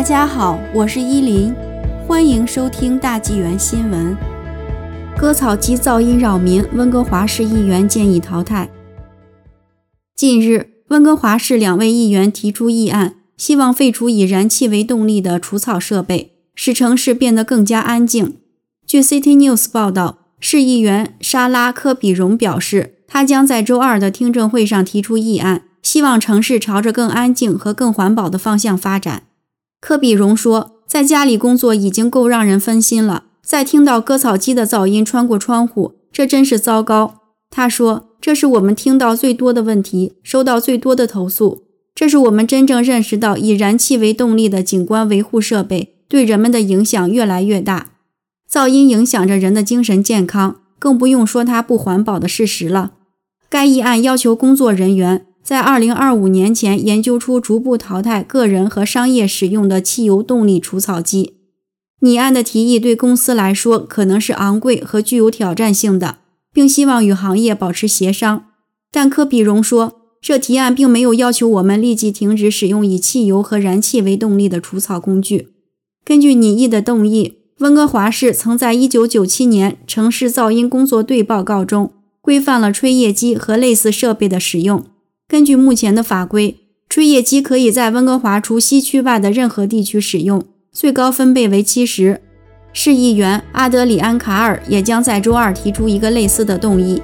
大家好，我是依林，欢迎收听大纪元新闻。割草机噪音扰民，温哥华市议员建议淘汰。近日，温哥华市两位议员提出议案，希望废除以燃气为动力的除草设备，使城市变得更加安静。据 City News 报道，市议员莎拉·科比荣表示，他将在周二的听证会上提出议案，希望城市朝着更安静和更环保的方向发展。科比荣说：“在家里工作已经够让人分心了，再听到割草机的噪音穿过窗户，这真是糟糕。”他说：“这是我们听到最多的问题，收到最多的投诉。这是我们真正认识到以燃气为动力的景观维护设备对人们的影响越来越大。噪音影响着人的精神健康，更不用说它不环保的事实了。”该议案要求工作人员。在二零二五年前研究出逐步淘汰个人和商业使用的汽油动力除草机。拟案的提议对公司来说可能是昂贵和具有挑战性的，并希望与行业保持协商。但科比荣说，这提案并没有要求我们立即停止使用以汽油和燃气为动力的除草工具。根据拟议的动议，温哥华市曾在一九九七年城市噪音工作队报告中规范了吹叶机和类似设备的使用。根据目前的法规，吹叶机可以在温哥华除西区外的任何地区使用，最高分贝为七十。市议员阿德里安·卡尔也将在周二提出一个类似的动议。